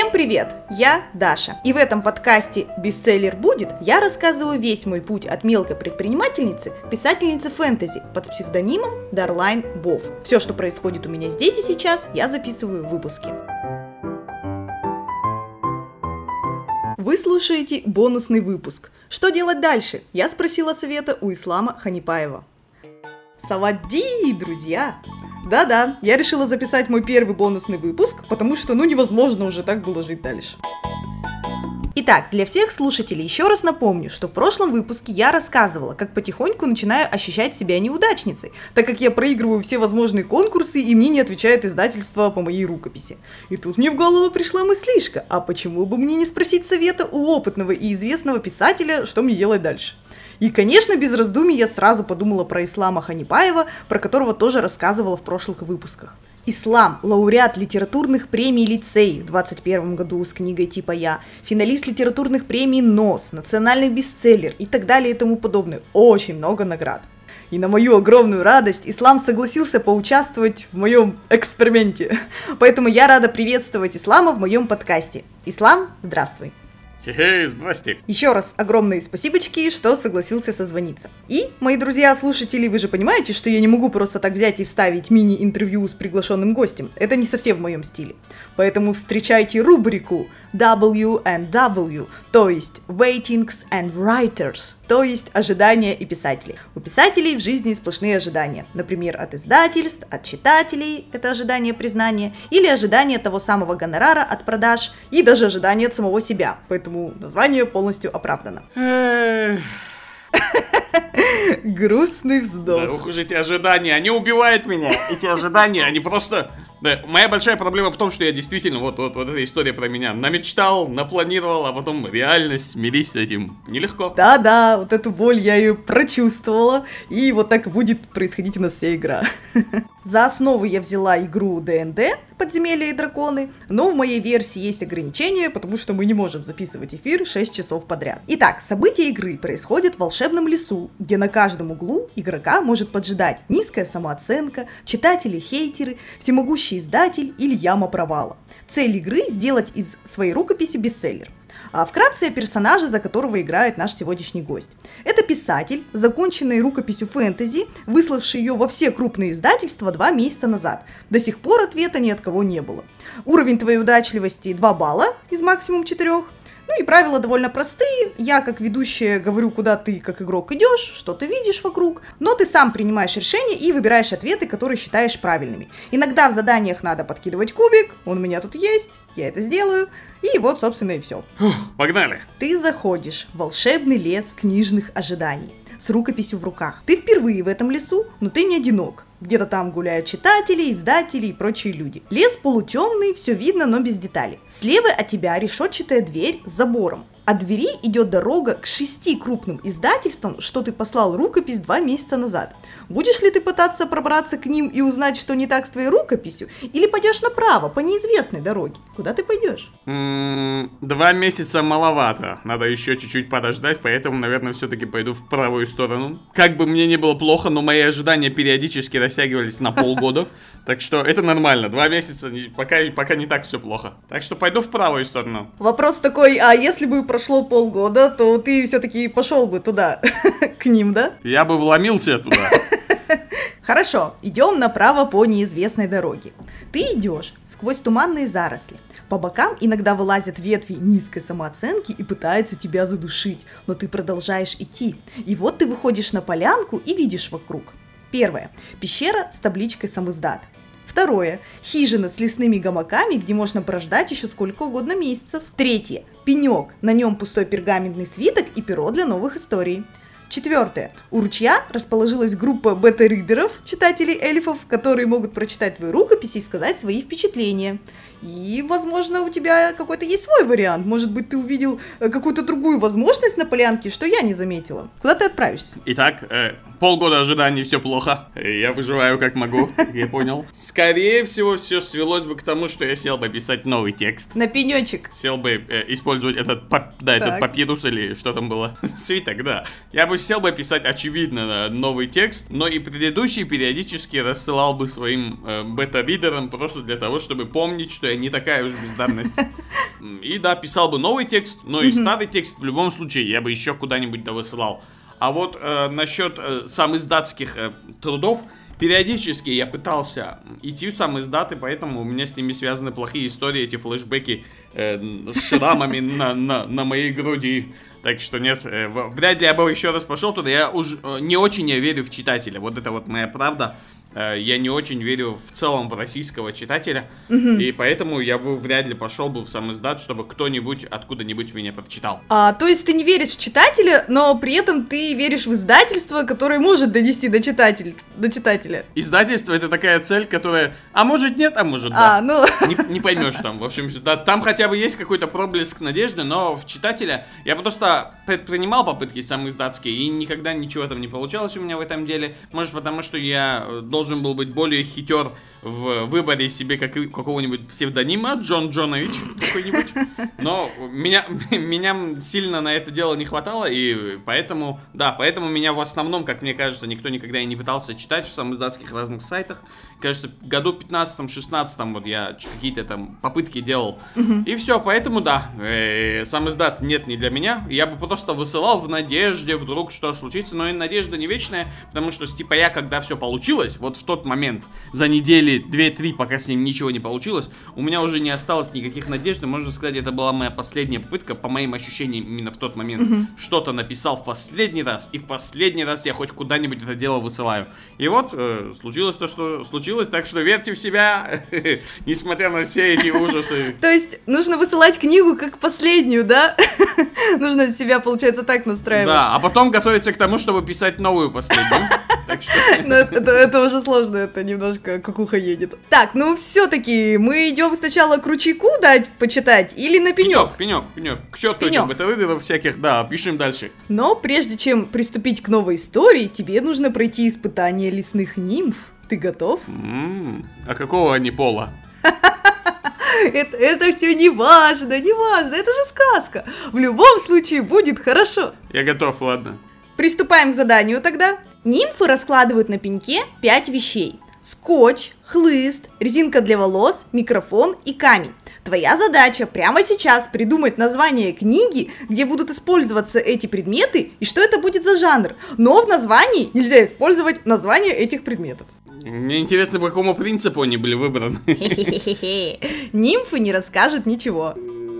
Всем привет! Я Даша. И в этом подкасте «Бестселлер будет» я рассказываю весь мой путь от мелкой предпринимательницы к писательнице фэнтези под псевдонимом Дарлайн Бов. Все, что происходит у меня здесь и сейчас, я записываю в выпуске. Вы слушаете бонусный выпуск. Что делать дальше? Я спросила совета у Ислама Ханипаева. Савади, друзья! Да-да, я решила записать мой первый бонусный выпуск, потому что ну невозможно уже так было жить дальше. Итак, для всех слушателей еще раз напомню, что в прошлом выпуске я рассказывала, как потихоньку начинаю ощущать себя неудачницей, так как я проигрываю все возможные конкурсы и мне не отвечает издательство по моей рукописи. И тут мне в голову пришла мыслишка, а почему бы мне не спросить совета у опытного и известного писателя, что мне делать дальше? И, конечно, без раздумий я сразу подумала про Ислама Ханипаева, про которого тоже рассказывала в прошлых выпусках. Ислам – лауреат литературных премий «Лицей» в 2021 году с книгой типа «Я», финалист литературных премий «НОС», национальный бестселлер и так далее и тому подобное. Очень много наград. И на мою огромную радость Ислам согласился поучаствовать в моем эксперименте. Поэтому я рада приветствовать Ислама в моем подкасте. Ислам, здравствуй. Хе-хе, здрасте. Еще раз огромные спасибочки, что согласился созвониться. И, мои друзья-слушатели, вы же понимаете, что я не могу просто так взять и вставить мини-интервью с приглашенным гостем. Это не совсем в моем стиле. Поэтому встречайте рубрику W&W, то есть Waitings and Writers, то есть ожидания и писатели. У писателей в жизни сплошные ожидания. Например, от издательств, от читателей, это ожидание признания, или ожидание того самого гонорара от продаж, и даже ожидание от самого себя. Поэтому название полностью оправдано. Грустный вздох. Да, ух ожидания, они убивают меня. Эти ожидания, они просто... Да, моя большая проблема в том, что я действительно, вот, вот, вот эта история про меня, намечтал, напланировал, а потом реальность, смирись с этим. Нелегко. Да-да, вот эту боль я ее прочувствовала, и вот так будет происходить у нас вся игра. За основу я взяла игру ДНД, Подземелья и драконы, но в моей версии есть ограничения, потому что мы не можем записывать эфир 6 часов подряд. Итак, события игры происходят в волшебном лесу, где на каждом углу игрока может поджидать низкая самооценка, читатели-хейтеры, всемогущий издатель или яма провала. Цель игры сделать из своей рукописи бестселлер. А вкратце о персонаже, за которого играет наш сегодняшний гость. Это писатель, законченный рукописью фэнтези, выславший ее во все крупные издательства два месяца назад. До сих пор ответа ни от кого не было. Уровень твоей удачливости 2 балла из максимум 4. Ну и правила довольно простые. Я, как ведущая, говорю, куда ты, как игрок, идешь, что ты видишь вокруг. Но ты сам принимаешь решение и выбираешь ответы, которые считаешь правильными. Иногда в заданиях надо подкидывать кубик. Он у меня тут есть. Я это сделаю. И вот, собственно, и все. Погнали. Ты заходишь в волшебный лес книжных ожиданий с рукописью в руках. Ты впервые в этом лесу, но ты не одинок. Где-то там гуляют читатели, издатели и прочие люди. Лес полутемный, все видно, но без деталей. Слева от тебя решетчатая дверь с забором. От двери идет дорога к шести крупным издательствам, что ты послал рукопись два месяца назад. Будешь ли ты пытаться пробраться к ним и узнать, что не так с твоей рукописью? Или пойдешь направо, по неизвестной дороге? Куда ты пойдешь? Два месяца маловато. Надо еще чуть-чуть подождать, поэтому, наверное, все-таки пойду в правую сторону. Как бы мне не было плохо, но мои ожидания периодически растягивались на полгода. Так что это нормально. Два месяца, пока, пока не так все плохо. Так что пойду в правую сторону. Вопрос такой, а если бы прошло полгода, то ты все-таки пошел бы туда, к ним, да? Я бы вломился туда. Хорошо, идем направо по неизвестной дороге. Ты идешь сквозь туманные заросли. По бокам иногда вылазят ветви низкой самооценки и пытаются тебя задушить, но ты продолжаешь идти. И вот ты выходишь на полянку и видишь вокруг. Первое. Пещера с табличкой «Самоздат». Второе. Хижина с лесными гамаками, где можно прождать еще сколько угодно месяцев. Третье. Пенек. На нем пустой пергаментный свиток и перо для новых историй. Четвертое. У ручья расположилась группа бета-ридеров, читателей эльфов, которые могут прочитать твои рукописи и сказать свои впечатления. И, возможно, у тебя какой-то есть свой вариант. Может быть, ты увидел э, какую-то другую возможность на полянке, что я не заметила. Куда ты отправишься? Итак, э, полгода ожиданий, все плохо. Я выживаю как могу, я понял. Скорее всего, все свелось бы к тому, что я сел бы писать новый текст. На пенечек. Сел бы э, использовать этот, пап, да, этот папирус или что там было. Свиток, да. Я бы сел бы писать, очевидно, новый текст, но и предыдущий периодически рассылал бы своим э, бета-ридерам просто для того, чтобы помнить, что я не такая уж бездарность. И да, писал бы новый текст, но и старый текст в любом случае я бы еще куда-нибудь довысылал. А вот э, насчет э, самоиздатских э, трудов, периодически я пытался идти в сам издаты, поэтому у меня с ними связаны плохие истории, эти флешбеки э, с шрамами на, на, на моей груди. Так что нет, э, вряд ли я бы еще раз пошел туда. Я уже э, не очень я верю в читателя. Вот это вот моя правда. Э, я не очень верю в целом в российского читателя, угу. и поэтому я бы вряд ли пошел бы в сам издат, чтобы кто-нибудь откуда-нибудь меня прочитал. А, то есть ты не веришь в читателя, но при этом ты веришь в издательство, которое может донести до читателя. До читателя. Издательство это такая цель, которая, а может нет, а может да. А, ну... Не, не поймешь там, в общем, да, там хотя бы есть какой-то проблеск надежды, но в читателя я просто предпринимал попытки сам издатские, и никогда ничего там не получалось у меня в этом деле. Может потому, что я должен должен был быть более хитер в выборе себе как, какого-нибудь псевдонима, Джон Джонович какой-нибудь. Но меня, меня сильно на это дело не хватало, и поэтому, да, поэтому меня в основном, как мне кажется, никто никогда и не пытался читать в самоиздатских разных сайтах. Кажется, году 15-16 вот я какие-то там попытки делал. И все, поэтому да, э, сам издат нет не для меня. Я бы просто высылал в надежде вдруг что случится, но и надежда не вечная, потому что типа я, когда все получилось, вот в тот момент, за недели 2-3, пока с ним ничего не получилось, у меня уже не осталось никаких надежд, и можно сказать, это была моя последняя попытка, по моим ощущениям, именно в тот момент, mm-hmm. что-то написал в последний раз, и в последний раз я хоть куда-нибудь это дело высылаю. И вот, э, случилось то, что случилось, так что верьте в себя, несмотря на все эти ужасы. То есть, нужно высылать книгу как последнюю, да? Нужно себя, получается, так настраивать. Да, а потом готовиться к тому, чтобы писать новую последнюю. Ну, это, это сложно, это немножко кукуха едет. Так, ну все-таки мы идем сначала к ручейку дать почитать или на пенек? Пенек, пенек, пенек. К черту этих бета всяких, да, пишем дальше. Но прежде чем приступить к новой истории, тебе нужно пройти испытание лесных нимф. Ты готов? А какого они пола? Это, это все не важно, не важно, это же сказка. В любом случае будет хорошо. Я готов, ладно. Приступаем к заданию тогда. Нимфы раскладывают на пеньке 5 вещей. Скотч, хлыст, резинка для волос, микрофон и камень. Твоя задача прямо сейчас придумать название книги, где будут использоваться эти предметы и что это будет за жанр. Но в названии нельзя использовать название этих предметов. Мне интересно, по какому принципу они были выбраны. Нимфы не расскажут ничего.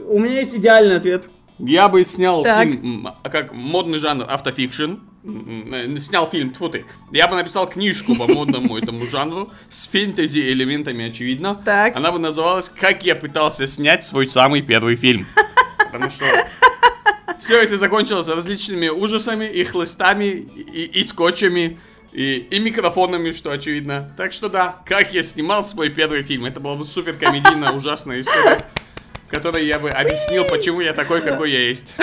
У меня есть идеальный ответ. Я бы снял так. фильм, как модный жанр автофикшн, снял фильм, тьфу ты, я бы написал книжку по модному этому жанру с фэнтези элементами, очевидно. Так. Она бы называлась «Как я пытался снять свой самый первый фильм». Потому что все это закончилось различными ужасами и хлыстами, и, и скотчами, и, и микрофонами, что очевидно. Так что да, как я снимал свой первый фильм. Это была бы супер комедийная, ужасная история которой я бы объяснил, почему я такой, какой я есть.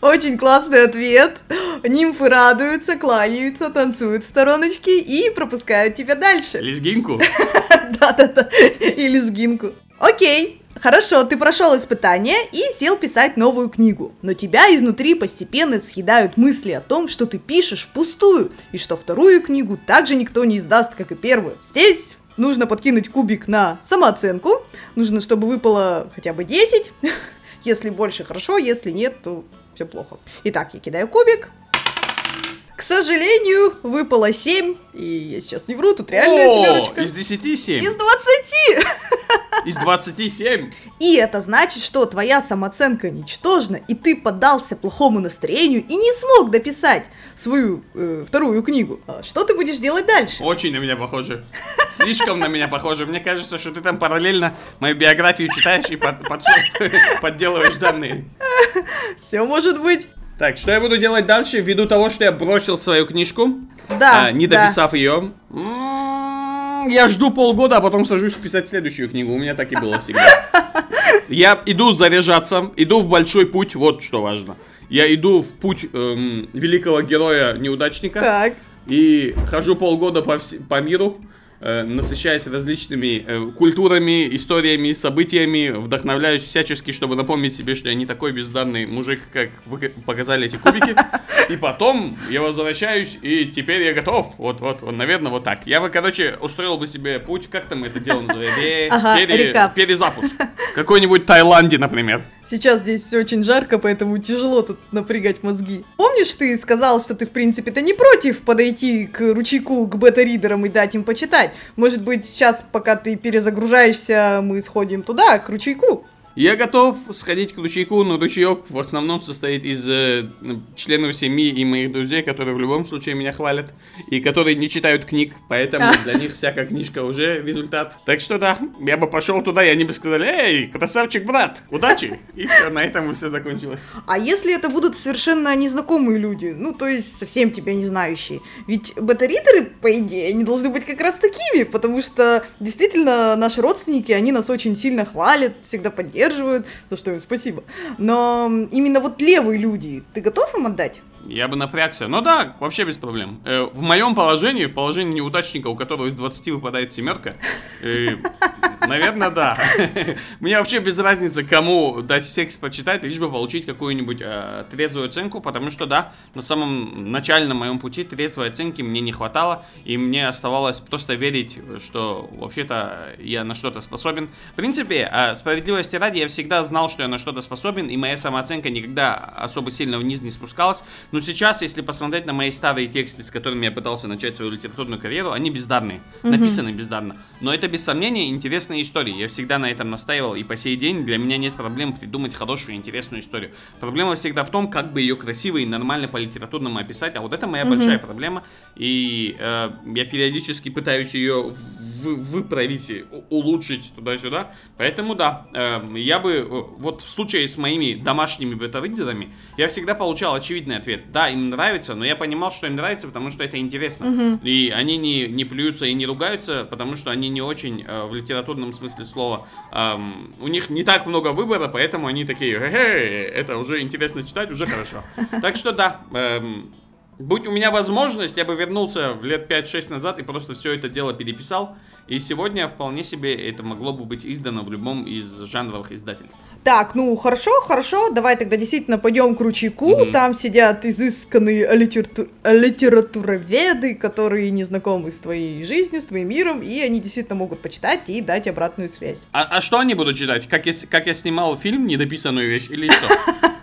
Очень классный ответ. Нимфы радуются, кланяются, танцуют в стороночке и пропускают тебя дальше. Лезгинку? Да-да-да, и лезгинку. Окей, Хорошо, ты прошел испытание и сел писать новую книгу, но тебя изнутри постепенно съедают мысли о том, что ты пишешь впустую, и что вторую книгу также никто не издаст, как и первую. Здесь нужно подкинуть кубик на самооценку. Нужно, чтобы выпало хотя бы 10. Если больше, хорошо. Если нет, то все плохо. Итак, я кидаю кубик. К сожалению, выпало 7. И я сейчас не вру, тут реальная О, семерочка. Из 10 7. Из 20! Из 27. И это значит, что твоя самооценка ничтожна, и ты поддался плохому настроению и не смог дописать свою э, вторую книгу. А что ты будешь делать дальше? Очень на меня похоже. Слишком на меня похоже. Мне кажется, что ты там параллельно мою биографию читаешь и под, под, подделываешь данные. Все может быть. Так, что я буду делать дальше, ввиду того, что я бросил свою книжку, да, а, не дописав да. ее? Я жду полгода, а потом сажусь писать следующую книгу. У меня так и было всегда. Я иду заряжаться, иду в большой путь, вот что важно. Я иду в путь эм, великого героя-неудачника. Так. И хожу полгода по, вс- по миру, э, насыщаюсь различными э, культурами, историями, событиями, вдохновляюсь всячески, чтобы напомнить себе, что я не такой бездарный мужик, как вы показали эти кубики. И потом я возвращаюсь, и теперь я готов. Вот, вот, вот, наверное, вот так. Я бы, короче, устроил бы себе путь, как там это дело называется? Ага, Пере-. Перезапуск. Какой-нибудь Таиланде, например. Сейчас здесь все очень жарко, поэтому тяжело тут напрягать мозги. Помнишь, ты сказал, что ты, в принципе-то, не против подойти к ручейку, к бета-ридерам и дать им почитать? Может быть, сейчас, пока ты перезагружаешься, мы сходим туда, к ручейку? Я готов сходить к ручейку, но ручеек в основном состоит из э, членов семьи и моих друзей, которые в любом случае меня хвалят, и которые не читают книг, поэтому для них всякая книжка уже результат. Так что да, я бы пошел туда, и они бы сказали, эй, красавчик, брат, удачи! И все, на этом все закончилось. А если это будут совершенно незнакомые люди, ну, то есть совсем тебя не знающие? Ведь бета-ридеры, по идее, они должны быть как раз такими, потому что действительно наши родственники, они нас очень сильно хвалят, всегда поддерживают, за что им спасибо. Но именно вот левые люди, ты готов им отдать? Я бы напрягся. Но да, вообще без проблем. Э, в моем положении, в положении неудачника, у которого из 20 выпадает семерка, э, наверное, да. Мне вообще без разницы, кому дать текст почитать, лишь бы получить какую-нибудь э, трезвую оценку, потому что, да, на самом начальном моем пути трезвой оценки мне не хватало, и мне оставалось просто верить, что вообще-то я на что-то способен. В принципе, э, справедливости ради, я всегда знал, что я на что-то способен, и моя самооценка никогда особо сильно вниз не спускалась. Но сейчас, если посмотреть на мои старые тексты, с которыми я пытался начать свою литературную карьеру, они бездарные, написаны бездарно. Но это, без сомнения, интересные истории. Я всегда на этом настаивал, и по сей день для меня нет проблем придумать хорошую, интересную историю. Проблема всегда в том, как бы ее красиво и нормально по литературному описать, а вот это моя большая проблема, и э, я периодически пытаюсь ее вы- выправить, улучшить туда-сюда. Поэтому да, э, я бы, э, вот в случае с моими домашними бета-ридерами, я всегда получал очевидный ответ. Да, им нравится, но я понимал, что им нравится, потому что это интересно. И они не, не плюются и не ругаются, потому что они не очень э, в литературном смысле слова. эм, у них не так много выбора, поэтому они такие, «Хе-хе, это уже интересно читать, уже хорошо. Так что да, эм, Будь у меня возможность, я бы вернулся в лет 5-6 назад и просто все это дело переписал. И сегодня вполне себе это могло бы быть издано в любом из жанровых издательств. Так, ну хорошо, хорошо, давай тогда действительно пойдем к ручейку. Там сидят изысканные литерату- литературоведы, которые не знакомы с твоей жизнью, с твоим миром, и они действительно могут почитать и дать обратную связь. А, а что они будут читать? Как я, как я снимал фильм «Недописанную вещь» или что?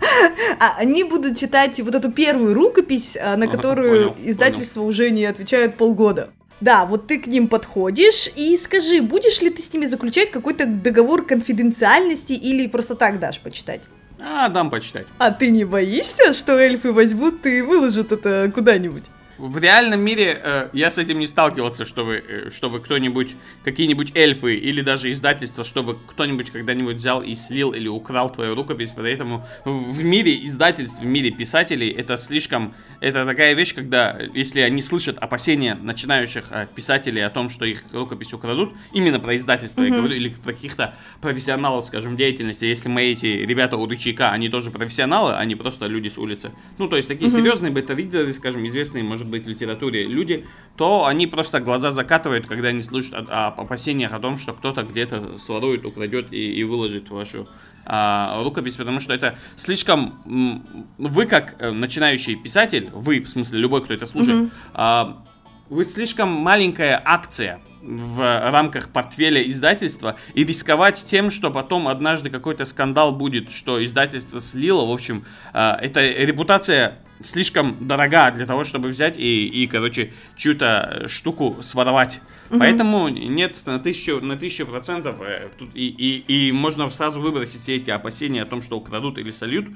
А они будут читать вот эту первую рукопись, а, на которую издательство уже не отвечает полгода. Да, вот ты к ним подходишь и скажи, будешь ли ты с ними заключать какой-то договор конфиденциальности или просто так дашь почитать? А, дам почитать. А ты не боишься, что эльфы возьмут и выложат это куда-нибудь? В реальном мире э, я с этим не сталкивался, чтобы, э, чтобы кто-нибудь, какие-нибудь эльфы или даже издательства, чтобы кто-нибудь когда-нибудь взял и слил или украл твою рукопись. Поэтому в мире издательств, в мире писателей это слишком... Это такая вещь, когда, если они слышат опасения начинающих э, писателей о том, что их рукопись украдут, именно про издательство я говорю, или про каких-то профессионалов, скажем, деятельности. Если мои эти ребята у рычага, они тоже профессионалы, они просто люди с улицы. Ну, то есть такие серьезные бета-ридеры, скажем, известные, может быть, в литературе люди, то они просто глаза закатывают, когда они слышат о, об опасениях о том, что кто-то где-то сворует, украдет и, и выложит вашу а, рукопись, потому что это слишком... Вы, как э, начинающий писатель, вы, в смысле, любой, кто это слушает, а, вы слишком маленькая акция в рамках портфеля издательства и рисковать тем, что потом однажды какой-то скандал будет, что издательство слило. В общем, э, эта репутация слишком дорога для того, чтобы взять и, и короче, чью-то штуку своровать. Поэтому нет, на тысячу, на тысячу процентов э, тут и, и, и можно сразу выбросить все эти опасения о том, что украдут или сольют,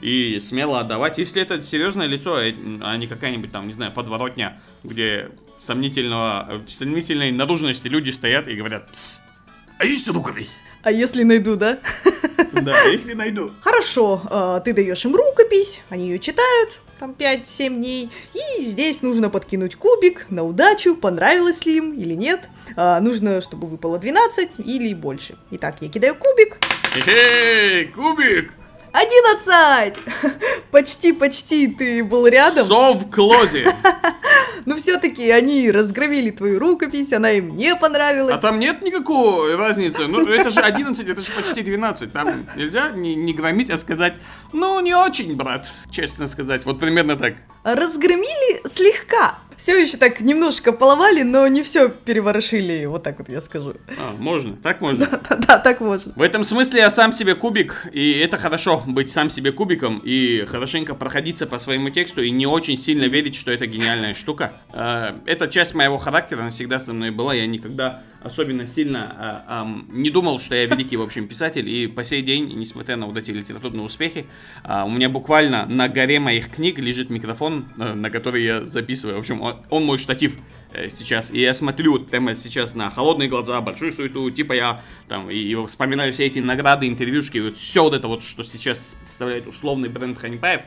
и смело отдавать. Если это серьезное лицо, э, а не какая-нибудь там, не знаю, подворотня, где сомнительного, э, сомнительной наружности люди стоят и говорят, «Пс, а есть рукопись? А если найду, да? Да, если найду. Хорошо, э, ты даешь им рукопись, они ее читают, там 5-7 дней, и здесь нужно подкинуть кубик на удачу, понравилось ли им или нет. А, нужно, чтобы выпало 12 или больше. Итак, я кидаю кубик. Хе-хей, кубик! 11! Почти, почти ты был рядом. Сов в клозе. Все-таки они разгромили твою рукопись, она им не понравилась. А там нет никакой разницы. Ну, это же 11, это же почти 12. Там нельзя не, не громить, а сказать, ну, не очень, брат, честно сказать. Вот примерно так. Разгромили слегка. Все еще так немножко поломали, но не все переворошили, вот так вот я скажу. А, можно, так можно. Да, да, да, так можно. В этом смысле я сам себе кубик, и это хорошо, быть сам себе кубиком, и хорошенько проходиться по своему тексту, и не очень сильно верить, что это гениальная штука. А, это часть моего характера, она всегда со мной была, я никогда особенно сильно а, а, не думал, что я великий, в общем, писатель, и по сей день, несмотря на вот эти литературные успехи, а, у меня буквально на горе моих книг лежит микрофон, а, на который я записываю. В общем, он, мой штатив э, сейчас. И я смотрю прямо сейчас на холодные глаза, большую суету, типа я там, и, и вспоминаю все эти награды, интервьюшки, вот все вот это вот, что сейчас представляет условный бренд Ханипаев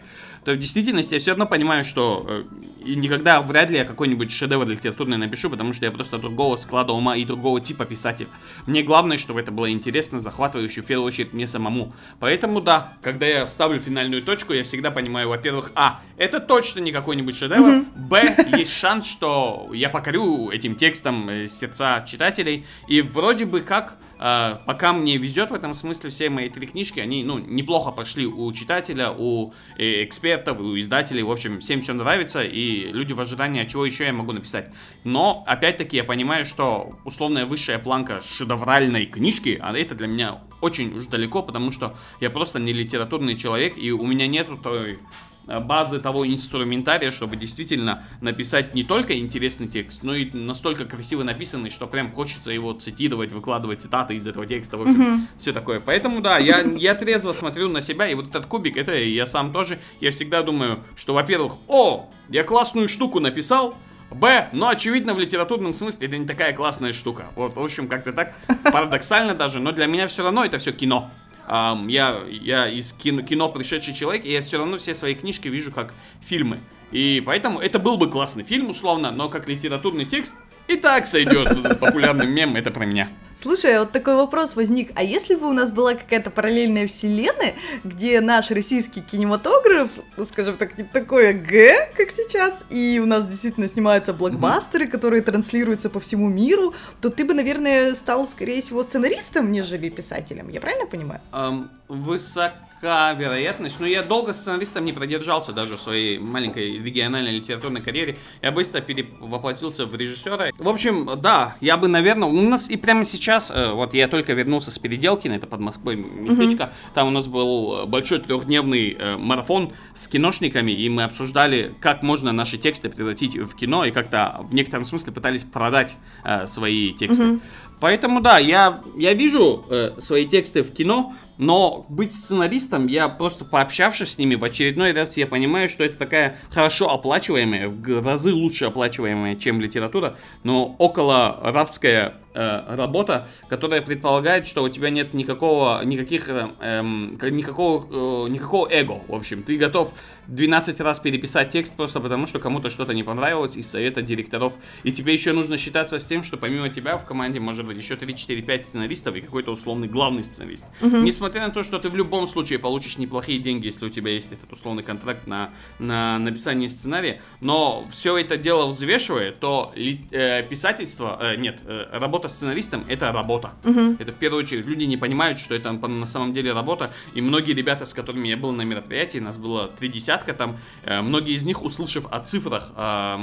то в действительности я все равно понимаю, что э, никогда вряд ли я какой-нибудь шедевр литературный напишу, потому что я просто другого склада ума и другого типа писатель. Мне главное, чтобы это было интересно, захватывающе, в первую очередь, мне самому. Поэтому да, когда я ставлю финальную точку, я всегда понимаю, во-первых, а, это точно не какой-нибудь шедевр, mm-hmm. б, есть шанс, что я покорю этим текстом э, сердца читателей, и вроде бы как Uh, пока мне везет в этом смысле, все мои три книжки, они, ну, неплохо пошли у читателя, у э, экспертов, у издателей, в общем, всем все нравится, и люди в ожидании, а чего еще я могу написать. Но, опять-таки, я понимаю, что условная высшая планка шедевральной книжки, а это для меня очень уж далеко, потому что я просто не литературный человек, и у меня нету той базы того инструментария, чтобы действительно написать не только интересный текст, но и настолько красиво написанный, что прям хочется его цитировать, выкладывать цитаты из этого текста, в общем, mm-hmm. все такое. Поэтому, да, я, я трезво смотрю на себя, и вот этот кубик, это я сам тоже, я всегда думаю, что, во-первых, о, я классную штуку написал, Б, но очевидно в литературном смысле это не такая классная штука. Вот, в общем, как-то так парадоксально даже, но для меня все равно это все кино. Um, я, я из кино, кино пришедший человек, и я все равно все свои книжки вижу как фильмы. И поэтому это был бы классный фильм, условно, но как литературный текст и так сойдет. Популярный мем, это про меня. Слушай, а вот такой вопрос возник. А если бы у нас была какая-то параллельная вселенная, где наш российский кинематограф, скажем так, типа такое Г, как сейчас, и у нас действительно снимаются блокбастеры, mm-hmm. которые транслируются по всему миру, то ты бы, наверное, стал, скорее всего, сценаристом, нежели писателем. Я правильно понимаю? Um, высока вероятность. Но я долго сценаристом не продержался даже в своей маленькой региональной литературной карьере. Я быстро перевоплотился в режиссера. В общем, да, я бы, наверное, у нас и прямо сейчас сейчас, э, вот я только вернулся с Переделкина, это под Москвой местечко, mm-hmm. там у нас был э, большой трехдневный э, марафон с киношниками, и мы обсуждали, как можно наши тексты превратить в кино, и как-то в некотором смысле пытались продать свои тексты. Mm-hmm. Поэтому да, я, я вижу э, свои тексты в кино, но быть сценаристом, я просто пообщавшись с ними в очередной раз, я понимаю, что это такая хорошо оплачиваемая, в разы лучше оплачиваемая, чем литература, но около рабская э, работа, которая предполагает, что у тебя нет никакого, никаких, э, эм, никакого, э, никакого эго, в общем. Ты готов 12 раз переписать текст просто потому, что кому-то что-то не понравилось из совета директоров. И тебе еще нужно считаться с тем, что помимо тебя в команде может быть еще 3, 4, 5 сценаристов и какой-то условный главный сценарист. Угу. Несмотря на то, что ты в любом случае получишь неплохие деньги, если у тебя есть этот условный контракт на, на написание сценария, но все это дело взвешивая, то ли, э, писательство, э, нет, э, работа сценаристом это работа. Угу. Это в первую очередь. Люди не понимают, что это на самом деле работа. И многие ребята, с которыми я был на мероприятии, нас было три десятка там, э, многие из них, услышав о цифрах, э,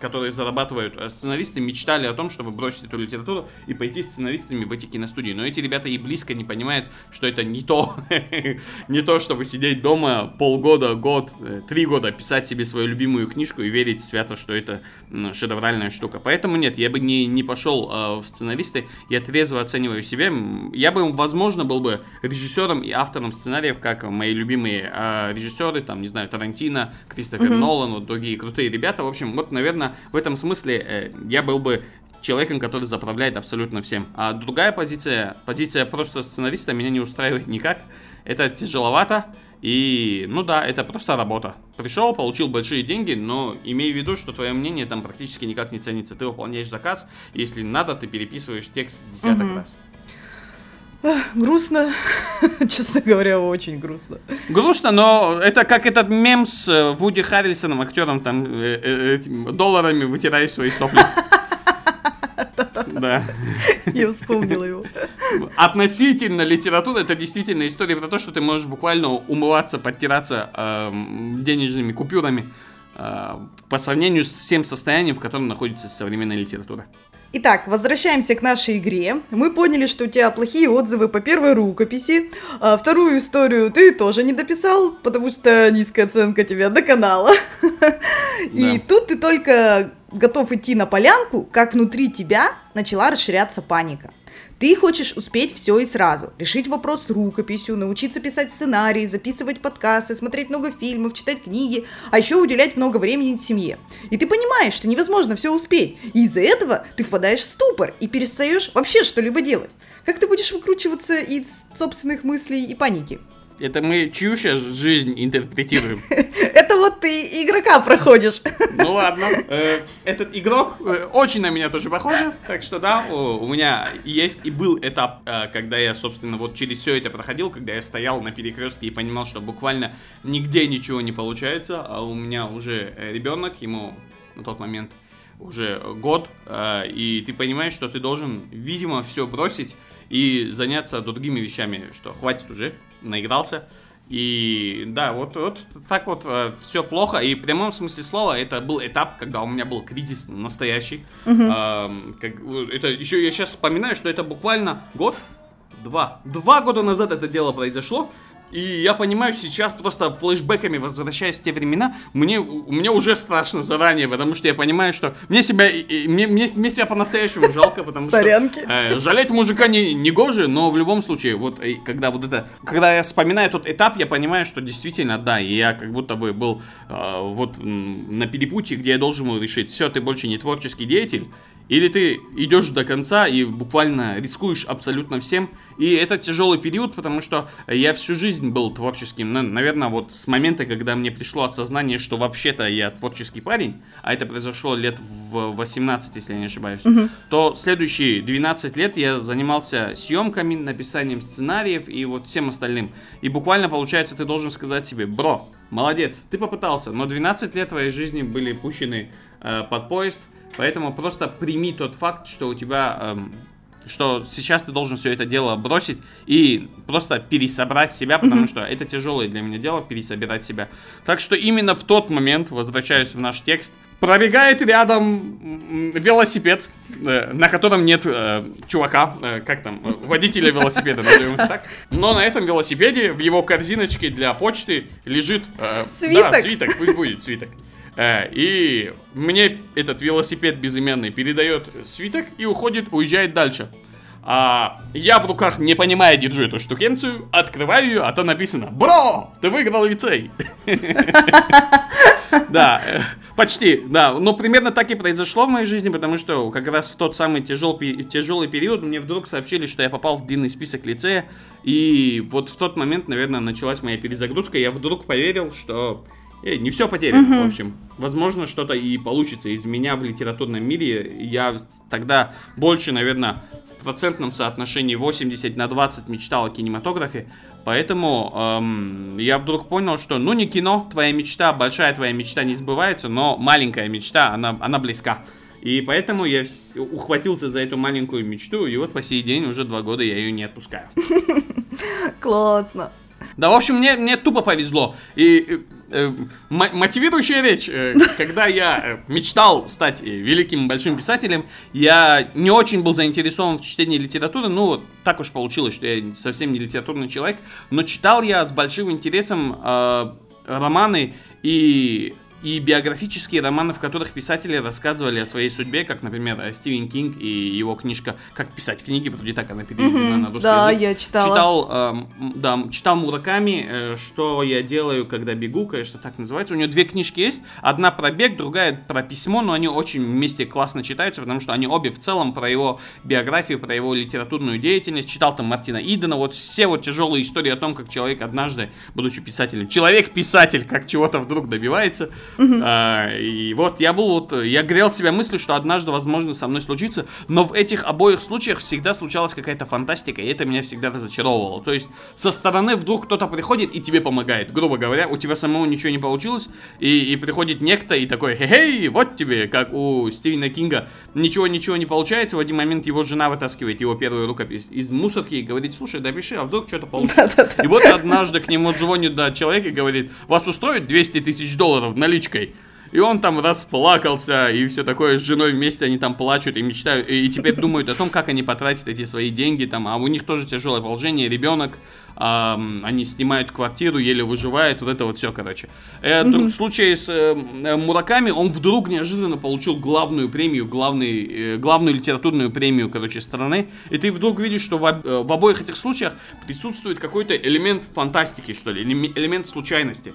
которые зарабатывают э, сценаристы, мечтали о том, чтобы бросить эту литературу и пойти сценаристами в эти киностудии. Но эти ребята и близко не понимают, что это не то, не то, чтобы сидеть дома полгода, год, э, три года, писать себе свою любимую книжку и верить свято, что это шедевральная штука. Поэтому нет, я бы не, не пошел э, в сценаристы, я трезво оцениваю себя. Я бы, возможно, был бы режиссером и автором сценариев, как мои любимые э, режиссеры, там, не знаю, Тарантино, Кристофер mm-hmm. Нолан, вот другие крутые ребята. В общем, вот, наверное, в этом смысле э, я был бы человеком, который заправляет абсолютно всем. А другая позиция, позиция просто сценариста меня не устраивает никак. Это тяжеловато. И, ну да, это просто работа. Пришел, получил большие деньги, но имей в виду, что твое мнение там практически никак не ценится. Ты выполняешь заказ, если надо, ты переписываешь текст десяток угу. раз. Грустно. Честно говоря, очень грустно. Грустно, но это как этот мем с э, Вуди Харрельсоном, актером, там, э, э, долларами вытираешь свои сопли. Да. Я вспомнила его. Относительно литературы, это действительно история про то, что ты можешь буквально умываться, подтираться э, денежными купюрами э, по сравнению с тем состоянием, в котором находится современная литература. Итак, возвращаемся к нашей игре. Мы поняли, что у тебя плохие отзывы по первой рукописи. А вторую историю ты тоже не дописал, потому что низкая оценка тебя до канала. И тут ты только готов идти на полянку, как внутри тебя начала расширяться паника. Ты хочешь успеть все и сразу, решить вопрос с рукописью, научиться писать сценарии, записывать подкасты, смотреть много фильмов, читать книги, а еще уделять много времени семье. И ты понимаешь, что невозможно все успеть, и из-за этого ты впадаешь в ступор и перестаешь вообще что-либо делать. Как ты будешь выкручиваться из собственных мыслей и паники? Это мы чью сейчас жизнь интерпретируем? Это вот ты игрока проходишь. Ну ладно. Э, этот игрок э, очень на меня тоже похож. Так что да, у меня есть и был этап, э, когда я, собственно, вот через все это проходил, когда я стоял на перекрестке и понимал, что буквально нигде ничего не получается, а у меня уже ребенок, ему на тот момент уже год, и ты понимаешь, что ты должен, видимо, все бросить и заняться другими вещами, что хватит уже, наигрался. И да, вот, вот так вот э, все плохо. И в прямом смысле слова это был этап, когда у меня был кризис настоящий. Угу. Э, как, это еще я сейчас вспоминаю, что это буквально год, два, два года назад это дело произошло. И я понимаю, сейчас просто флешбеками возвращаясь в те времена, мне, мне уже страшно заранее, потому что я понимаю, что мне себя, мне, мне, мне себя по-настоящему жалко, потому что э, жалеть мужика не, не гоже, но в любом случае, вот когда вот это, когда я вспоминаю тот этап, я понимаю, что действительно, да, я как будто бы был э, вот на перепутье, где я должен был решить, все, ты больше не творческий деятель, или ты идешь до конца и буквально рискуешь абсолютно всем. И это тяжелый период, потому что я всю жизнь был творческим. Наверное, вот с момента, когда мне пришло осознание, что вообще-то я творческий парень, а это произошло лет в 18, если я не ошибаюсь, угу. то следующие 12 лет я занимался съемками, написанием сценариев и вот всем остальным. И буквально, получается, ты должен сказать себе, бро, молодец, ты попытался, но 12 лет твоей жизни были пущены э, под поезд, Поэтому просто прими тот факт, что у тебя, эм, что сейчас ты должен все это дело бросить и просто пересобрать себя, потому mm-hmm. что это тяжелое для меня дело, пересобирать себя. Так что именно в тот момент, возвращаюсь в наш текст, пробегает рядом велосипед, э, на котором нет э, чувака, э, как там, э, водителя велосипеда, назовем так. Но на этом велосипеде в его корзиночке для почты лежит... Э, свиток. Да, свиток, пусть будет свиток. Э, и мне этот велосипед безымянный передает свиток и уходит, уезжает дальше. А я в руках, не понимая, держу эту штукенцию, открываю ее, а то написано «Бро, ты выиграл лицей!» Да, э, почти, да. Но примерно так и произошло в моей жизни, потому что как раз в тот самый тяжелый период мне вдруг сообщили, что я попал в длинный список лицея. И вот в тот момент, наверное, началась моя перезагрузка. Я вдруг поверил, что Эй, не все потеряно, угу. в общем. Возможно, что-то и получится из меня в литературном мире. Я тогда больше, наверное, в процентном соотношении 80 на 20 мечтал о кинематографе. Поэтому эм, я вдруг понял, что ну не кино, твоя мечта, большая твоя мечта не сбывается, но маленькая мечта, она, она близка. И поэтому я ухватился за эту маленькую мечту, и вот по сей день уже два года я ее не отпускаю. Классно. Да, в общем, мне, мне тупо повезло. И э, мотивирующая речь. Э, когда я э, мечтал стать э, великим большим писателем, я не очень был заинтересован в чтении литературы. Ну, так уж получилось, что я совсем не литературный человек. Но читал я с большим интересом э, романы и и биографические романы, в которых писатели рассказывали о своей судьбе, как, например, Стивен Кинг и его книжка «Как писать книги», вроде так она переведена на русский Да, язык. я читала. Читал, э, да, читал Мураками э, «Что я делаю, когда бегу», конечно, так называется. У него две книжки есть, одна про бег, другая про письмо, но они очень вместе классно читаются, потому что они обе в целом про его биографию, про его литературную деятельность. Читал там Мартина Идена, вот все вот тяжелые истории о том, как человек однажды, будучи писателем, человек-писатель, как чего-то вдруг добивается – А, и вот я был вот, я грел себя мыслью, что однажды, возможно, со мной случится, но в этих обоих случаях всегда случалась какая-то фантастика, и это меня всегда разочаровывало. То есть со стороны вдруг кто-то приходит и тебе помогает. Грубо говоря, у тебя самого ничего не получилось, и, и приходит некто и такой, хе-хей, вот тебе, как у Стивена Кинга, ничего-ничего не получается, в один момент его жена вытаскивает его первую рукопись из мусорки и говорит, слушай, допиши, а вдруг что-то получится. И вот однажды к нему звонит да, человек и говорит, вас устроит 200 тысяч долларов наличкой? И он там расплакался, и все такое, с женой вместе они там плачут и мечтают, и, и теперь думают о том, как они потратят эти свои деньги, там, а у них тоже тяжелое положение, ребенок, а, они снимают квартиру, еле выживают, вот это вот все, короче. Э, mm-hmm. В случае с э, Мураками он вдруг неожиданно получил главную премию, главный, э, главную литературную премию, короче, страны, и ты вдруг видишь, что в, э, в обоих этих случаях присутствует какой-то элемент фантастики, что ли, элемент случайности.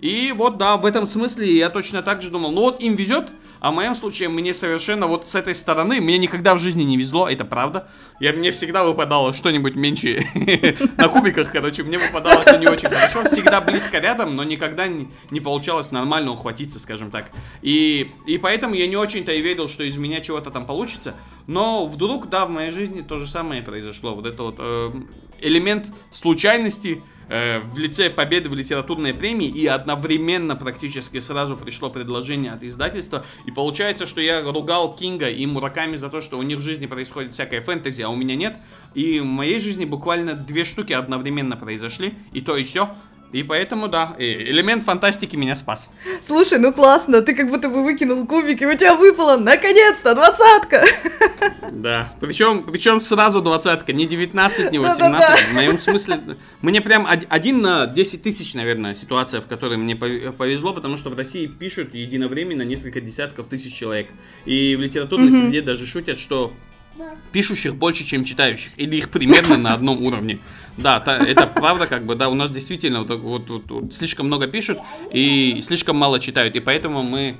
И вот, да, в этом смысле я точно так же думал, ну вот им везет, а в моем случае мне совершенно вот с этой стороны, мне никогда в жизни не везло, это правда. Я, мне всегда выпадало что-нибудь меньше на кубиках, короче, мне выпадало все не очень хорошо. Всегда близко рядом, но никогда не, получалось нормально ухватиться, скажем так. И, поэтому я не очень-то и верил, что из меня чего-то там получится. Но вдруг, да, в моей жизни то же самое произошло. Вот это вот э, элемент случайности, Э, в лице победы в литературной премии, и одновременно практически сразу пришло предложение от издательства, и получается, что я ругал Кинга и Мураками за то, что у них в жизни происходит всякая фэнтези, а у меня нет, и в моей жизни буквально две штуки одновременно произошли, и то и все, и поэтому, да, элемент фантастики меня спас. Слушай, ну классно, ты как будто бы выкинул кубик, и у тебя выпало, наконец-то, двадцатка. Да, причем, причем сразу двадцатка, не 19, не 18. В моем смысле, мне прям один на 10 тысяч, наверное, ситуация, в которой мне повезло, потому что в России пишут единовременно несколько десятков тысяч человек. И в литературной среде даже шутят, что пишущих больше, чем читающих, или их примерно на одном уровне. Да, та, это правда, как бы, да, у нас действительно вот, вот, вот, вот слишком много пишут и слишком мало читают, и поэтому мы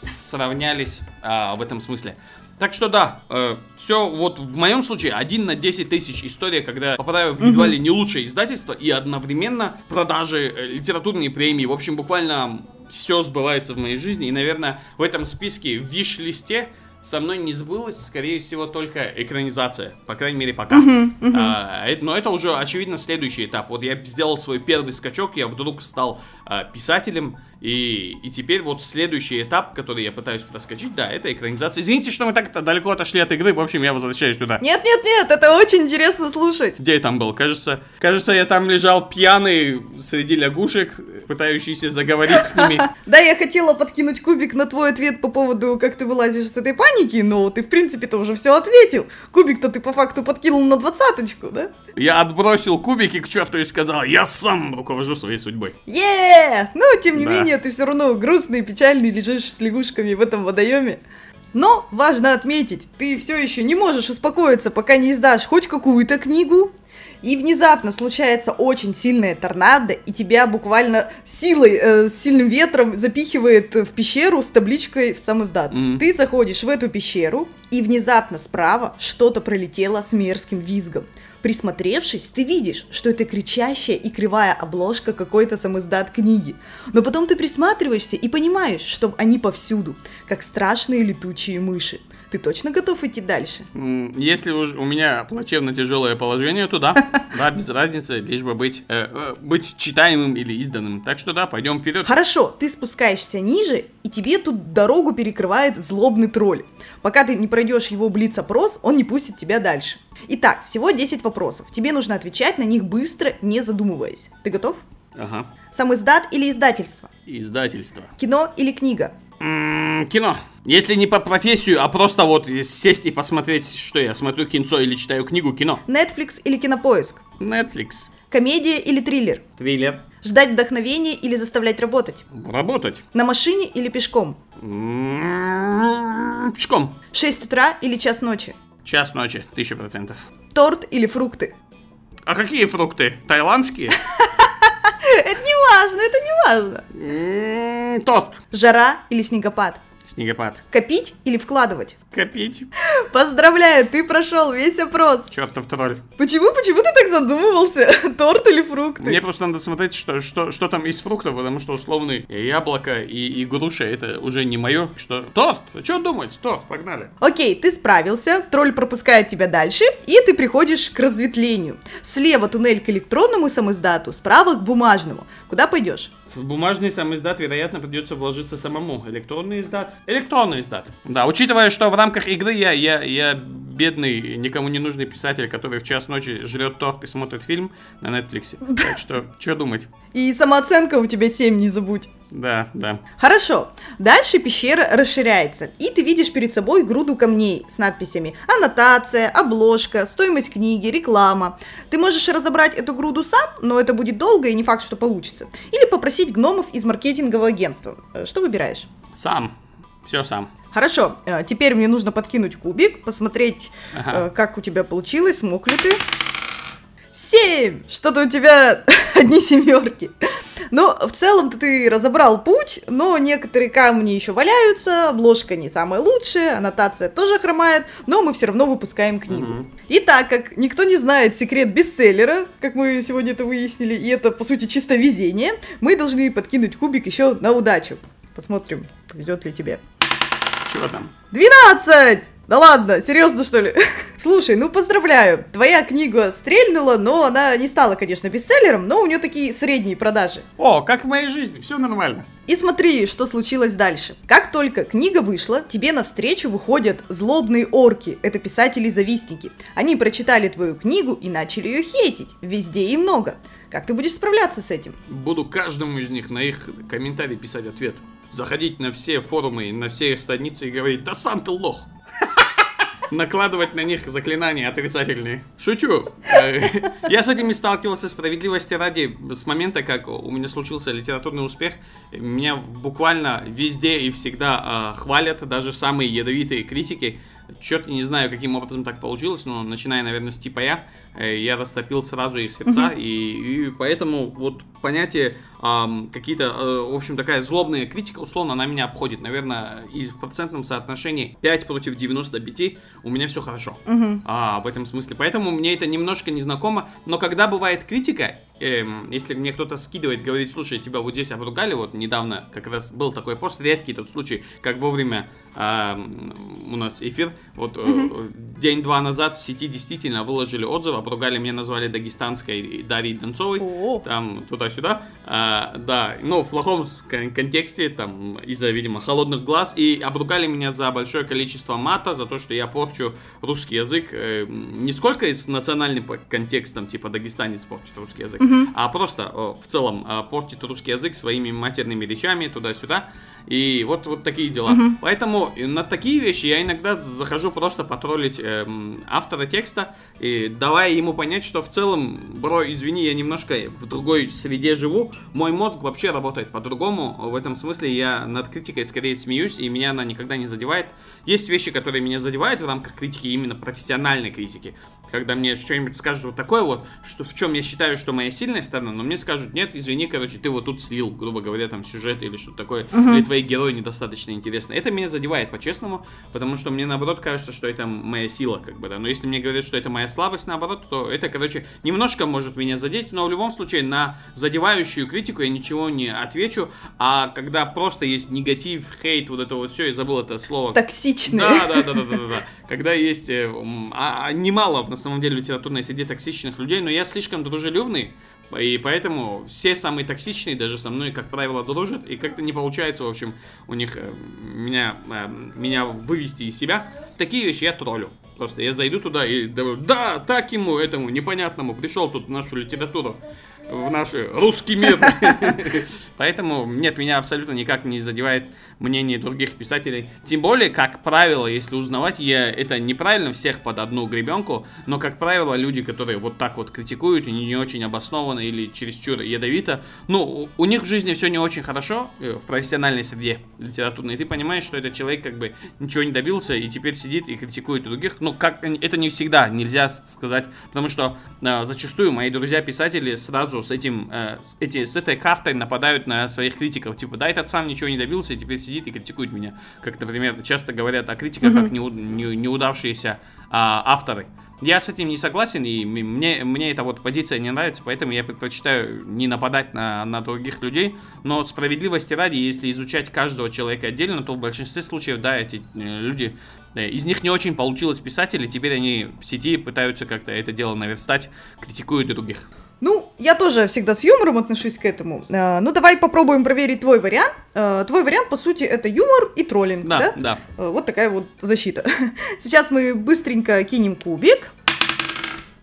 сравнялись а, в этом смысле. Так что да, э, все вот в моем случае 1 на 10 тысяч история, когда попадаю в едва ли не лучшее издательство и одновременно продажи, э, литературные премии, в общем буквально все сбывается в моей жизни и наверное в этом списке в виш-листе со мной не сбылась, скорее всего, только экранизация. По крайней мере, пока. Uh-huh, uh-huh. А, это, но это уже, очевидно, следующий этап. Вот я сделал свой первый скачок, я вдруг стал а, писателем, и, и теперь вот следующий этап, который я пытаюсь проскочить, да, это экранизация. Извините, что мы так далеко отошли от игры, в общем, я возвращаюсь туда. Нет, нет, нет, это очень интересно слушать. Где я там был? Кажется, кажется, я там лежал пьяный среди лягушек, пытающийся заговорить с ними. Да, я хотела подкинуть кубик на твой ответ по поводу, как ты вылазишь с этой паники, но ты, в принципе-то, уже все ответил. Кубик-то ты по факту подкинул на двадцаточку, да? Я отбросил кубики к черту и сказал, я сам руковожу своей судьбой. Е! Ну, тем не менее, ты все равно грустный, печальный, лежишь с лягушками в этом водоеме. Но важно отметить, ты все еще не можешь успокоиться, пока не издашь хоть какую-то книгу, и внезапно случается очень сильная торнадо, и тебя буквально силой, э, сильным ветром запихивает в пещеру с табличкой в сам издат. Mm-hmm. Ты заходишь в эту пещеру, и внезапно справа что-то пролетело с мерзким визгом. Присмотревшись, ты видишь, что это кричащая и кривая обложка какой-то самоиздат книги. Но потом ты присматриваешься и понимаешь, что они повсюду, как страшные летучие мыши. Ты точно готов идти дальше? Если уж у меня плачевно тяжелое положение, то да. Да, без разницы, лишь бы быть, э, э, быть читаемым или изданным. Так что да, пойдем вперед. Хорошо, ты спускаешься ниже, и тебе тут дорогу перекрывает злобный тролль. Пока ты не пройдешь его блиц-опрос, он не пустит тебя дальше. Итак, всего 10 вопросов. Тебе нужно отвечать на них быстро, не задумываясь. Ты готов? Ага. Сам издат или издательство? Издательство. Кино или книга? М-м, кино. Если не по профессию, а просто вот сесть и посмотреть, что я смотрю кинцо или читаю книгу, кино. Netflix или кинопоиск? Netflix. Комедия или триллер? Триллер. Ждать вдохновения или заставлять работать? Работать. На машине или пешком? Пешком. 6 утра или час ночи? Час ночи, тысяча процентов. Торт или фрукты? А какие фрукты? Таиландские? Это не важно, это не важно. Торт. Жара или снегопад? Снегопад. Копить или вкладывать? Копить. Поздравляю, ты прошел весь опрос. Чертов тролль. Почему, почему ты так задумывался? Торт или фрукты? Мне просто надо смотреть, что, что, что там из фруктов, потому что условный яблоко и, и груша это уже не мое. Что? Торт! Что думать? Торт, погнали. Окей, ты справился, тролль пропускает тебя дальше, и ты приходишь к разветвлению. Слева туннель к электронному самоиздату, справа к бумажному. Куда пойдешь? В бумажный сам издат, вероятно, придется вложиться самому. Электронный издат? Электронный издат. Да, учитывая, что в рамках игры я, я, я бедный, никому не нужный писатель, который в час ночи жрет торт и смотрит фильм на Netflix. Так что, что думать? И самооценка у тебя 7, не забудь. Да, да. Хорошо. Дальше пещера расширяется, и ты видишь перед собой груду камней с надписями «Аннотация», «Обложка», «Стоимость книги», «Реклама». Ты можешь разобрать эту груду сам, но это будет долго и не факт, что получится. Или попросить гномов из маркетингового агентства. Э, Что выбираешь? Сам. Все сам. Хорошо, э, теперь мне нужно подкинуть кубик, посмотреть, Ага. э, как у тебя получилось, смог ли ты. Семь! Что-то у тебя одни семерки. Ну, в целом-то ты разобрал путь, но некоторые камни еще валяются, обложка не самая лучшая, аннотация тоже хромает, но мы все равно выпускаем книгу. Мгм. И так как никто не знает секрет бестселлера, как мы сегодня это выяснили, и это, по сути, чисто везение, мы должны подкинуть кубик еще на удачу. Посмотрим, повезет ли тебе. Чего там? 12! Да ладно, серьезно что ли? Слушай, ну поздравляю, твоя книга стрельнула, но она не стала, конечно, бестселлером, но у нее такие средние продажи. О, как в моей жизни, все нормально. И смотри, что случилось дальше. Как только книга вышла, тебе навстречу выходят злобные орки, это писатели-завистники. Они прочитали твою книгу и начали ее хейтить, везде и много. Как ты будешь справляться с этим? Буду каждому из них на их комментарий писать ответ. Заходить на все форумы, на все их страницы и говорить, да сам ты лох. Накладывать на них заклинания отрицательные. Шучу. Э, Я с этим и сталкивался справедливости ради с момента, как у меня случился литературный успех. Меня буквально везде и всегда а, хвалят, даже самые ядовитые критики. Черт, не знаю, каким образом так получилось, но начиная, наверное, с типа я, я растопил сразу их сердца, и, и поэтому вот понятие ам, какие-то, э, в общем, такая злобная критика, условно, она меня обходит. Наверное, и в процентном соотношении 5 против 95 у меня все хорошо. А, в этом смысле. Поэтому мне это немножко незнакомо, но когда бывает критика, эм, если мне кто-то скидывает, говорит, слушай, тебя вот здесь обругали, вот недавно как раз был такой пост, редкий тот случай, как вовремя ам, у нас эфир, вот э, день-два назад в сети действительно выложили отзыв, обругали, меня назвали дагестанской Дарьей Донцовой, там туда-сюда, А, да, ну, в плохом контексте, там, из-за, видимо, холодных глаз, и обругали меня за большое количество мата, за то, что я порчу русский язык, э, не сколько из национальным контекстом, типа, дагестанец портит русский язык, а просто э, в целом э, портит русский язык своими матерными речами, туда-сюда, и вот, вот такие дела. Поэтому э, на такие вещи я иногда захожу просто потроллить эм, автора текста, и давая ему понять, что в целом, бро, извини, я немножко в другой среде живу, мой мозг вообще работает по-другому. В этом смысле я над критикой скорее смеюсь, и меня она никогда не задевает. Есть вещи, которые меня задевают в рамках критики, именно профессиональной критики. Когда мне что-нибудь скажут вот такое вот, что в чем я считаю, что моя сильная сторона, но мне скажут, нет, извини, короче, ты вот тут слил, грубо говоря, там сюжет или что-то такое, или твои герои недостаточно интересны. Это меня задевает по-честному, потому что мне наоборот кажется, что это моя сила, как бы, да. Но если мне говорят, что это моя слабость, наоборот, то это, короче, немножко может меня задеть, но в любом случае на задевающую критику я ничего не отвечу, а когда просто есть негатив, хейт, вот это вот все, я забыл это слово. Токсичные. Да, да, да, да, да, да, да. Когда есть э, а, а, немало на самом деле литературной среде токсичных людей, но я слишком дружелюбный, и поэтому все самые токсичные даже со мной, как правило, дружат, и как-то не получается, в общем, у них э, меня, э, меня вывести из себя. Такие вещи я троллю. Просто я зайду туда и говорю, да, так ему, этому непонятному, пришел тут нашу литературу, в наш русский мир. Поэтому, нет, меня абсолютно никак не задевает мнение других писателей. Тем более, как правило, если узнавать, я это неправильно всех под одну гребенку, но, как правило, люди, которые вот так вот критикуют, и не, очень обоснованно или чересчур ядовито, ну, у- них в жизни все не очень хорошо, э, в профессиональной среде литературной, и ты понимаешь, что этот человек как бы ничего не добился, и теперь сидит и критикует других. Ну, как это не всегда, нельзя сказать, потому что э, зачастую мои друзья-писатели сразу сразу с этим, э, с, эти, с этой картой нападают на своих критиков. Типа, да, этот сам ничего не добился и теперь сидит и критикует меня. Как, например, часто говорят о критиках mm-hmm. как неу, не, неудавшиеся а, авторы. Я с этим не согласен, и мне, мне эта вот позиция не нравится, поэтому я предпочитаю не нападать на, на других людей. Но справедливости ради, если изучать каждого человека отдельно, то в большинстве случаев, да, эти э, люди, э, из них не очень получилось писатели, теперь они в сети пытаются как-то это дело наверстать, критикуют других. Ну, я тоже всегда с юмором отношусь к этому. Э, ну, давай попробуем проверить твой вариант. Э, твой вариант, по сути, это юмор и троллинг, да? Да, да. Э, вот такая вот защита. Сейчас мы быстренько кинем кубик.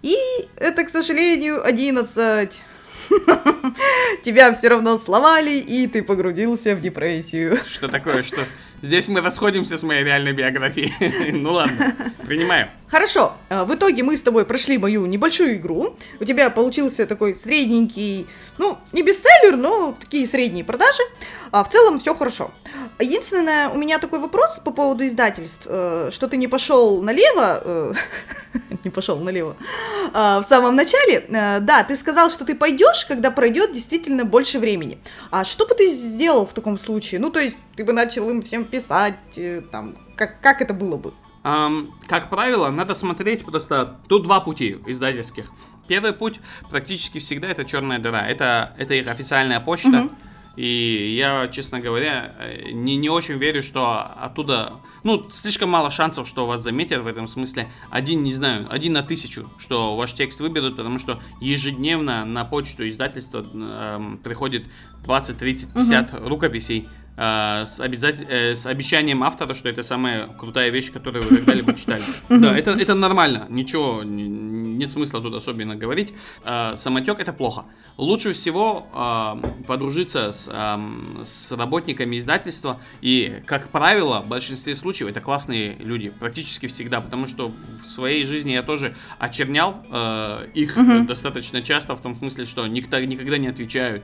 И это, к сожалению, 11. Тебя все равно сломали, и ты погрузился в депрессию. Что такое, что Здесь мы расходимся с моей реальной биографией. ну ладно, принимаю. Хорошо. А, в итоге мы с тобой прошли мою небольшую игру. У тебя получился такой средненький, ну, не бестселлер, но такие средние продажи. А в целом все хорошо. Единственное, у меня такой вопрос по поводу издательств, э, что ты не пошел налево, э, не пошел налево, а, в самом начале. Э, да, ты сказал, что ты пойдешь, когда пройдет действительно больше времени. А что бы ты сделал в таком случае? Ну, то есть ты бы начал им всем писать, там, как, как это было бы? Um, как правило, надо смотреть просто... Тут два пути издательских. Первый путь практически всегда это черная дыра. Это, это их официальная почта. Uh-huh. И я, честно говоря, не, не очень верю, что оттуда... Ну, слишком мало шансов, что вас заметят в этом смысле. Один, не знаю, один на тысячу, что ваш текст выберут, потому что ежедневно на почту издательства э, приходит 20, 30, 50 угу. рукописей. Э, с, обязатель... э, с обещанием автора, что это самая крутая вещь, которую вы когда-либо читали. Да, это, это нормально, ничего, нет смысла тут особенно говорить. Э, самотек это плохо. Лучше всего э, подружиться с, с работниками издательства, и, как правило, в большинстве случаев это классные люди, практически всегда, потому что в своей жизни я тоже очернял их достаточно часто, в том смысле, что никто, никогда не отвечают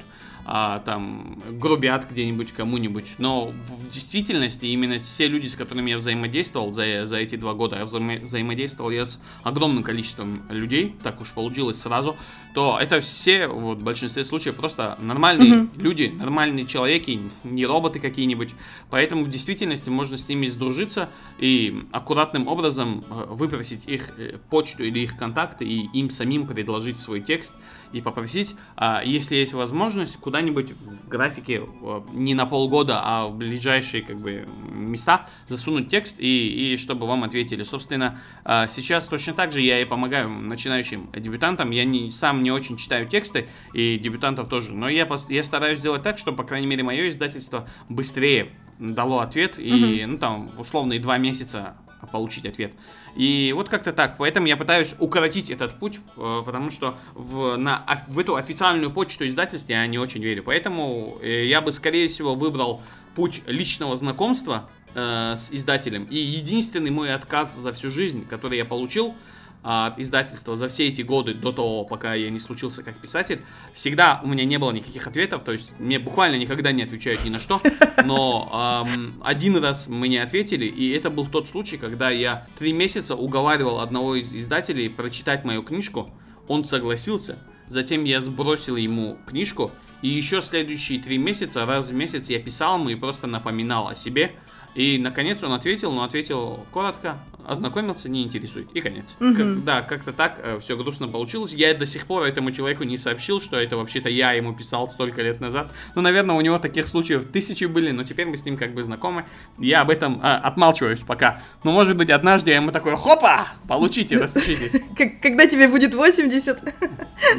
а, там грубят где-нибудь кому-нибудь. Но в действительности именно все люди, с которыми я взаимодействовал за, за эти два года, я взаимо- взаимодействовал я с огромным количеством людей, так уж получилось сразу, то это все, вот, в большинстве случаев, просто нормальные mm-hmm. люди, нормальные человеки, не роботы какие-нибудь. Поэтому в действительности можно с ними сдружиться и аккуратным образом э, выпросить их э, почту или их контакты и им самим предложить свой текст и попросить, а, если есть возможность, куда-нибудь в графике э, не на полгода, а в ближайшие как бы места засунуть текст и, и чтобы вам ответили. Собственно, а, сейчас точно так же я и помогаю начинающим дебютантам. Я не, сам не очень читаю тексты и дебютантов тоже, но я, я стараюсь сделать так, чтобы, по крайней мере, мое издательство быстрее дало ответ и, ну там, условные два месяца получить ответ. И вот как-то так. Поэтому я пытаюсь укоротить этот путь, э, потому что в, на, в эту официальную почту издательства я не очень верю. Поэтому э, я бы, скорее всего, выбрал путь личного знакомства э, с издателем. И единственный мой отказ за всю жизнь, который я получил, от издательства за все эти годы до того, пока я не случился как писатель, всегда у меня не было никаких ответов, то есть мне буквально никогда не отвечают ни на что, но эм, один раз мне ответили, и это был тот случай, когда я три месяца уговаривал одного из издателей прочитать мою книжку, он согласился, затем я сбросил ему книжку, и еще следующие три месяца, раз в месяц я писал ему и просто напоминал о себе, и, наконец, он ответил, но ответил коротко, ознакомился, не интересует. И конец. Угу. Как, да, как-то так э, все грустно получилось. Я до сих пор этому человеку не сообщил, что это вообще-то я ему писал столько лет назад. Ну, наверное, у него таких случаев тысячи были, но теперь мы с ним как бы знакомы. Я об этом э, отмалчиваюсь пока. Но, может быть, однажды я ему такой, хопа, получите, распишитесь. Когда тебе будет 80.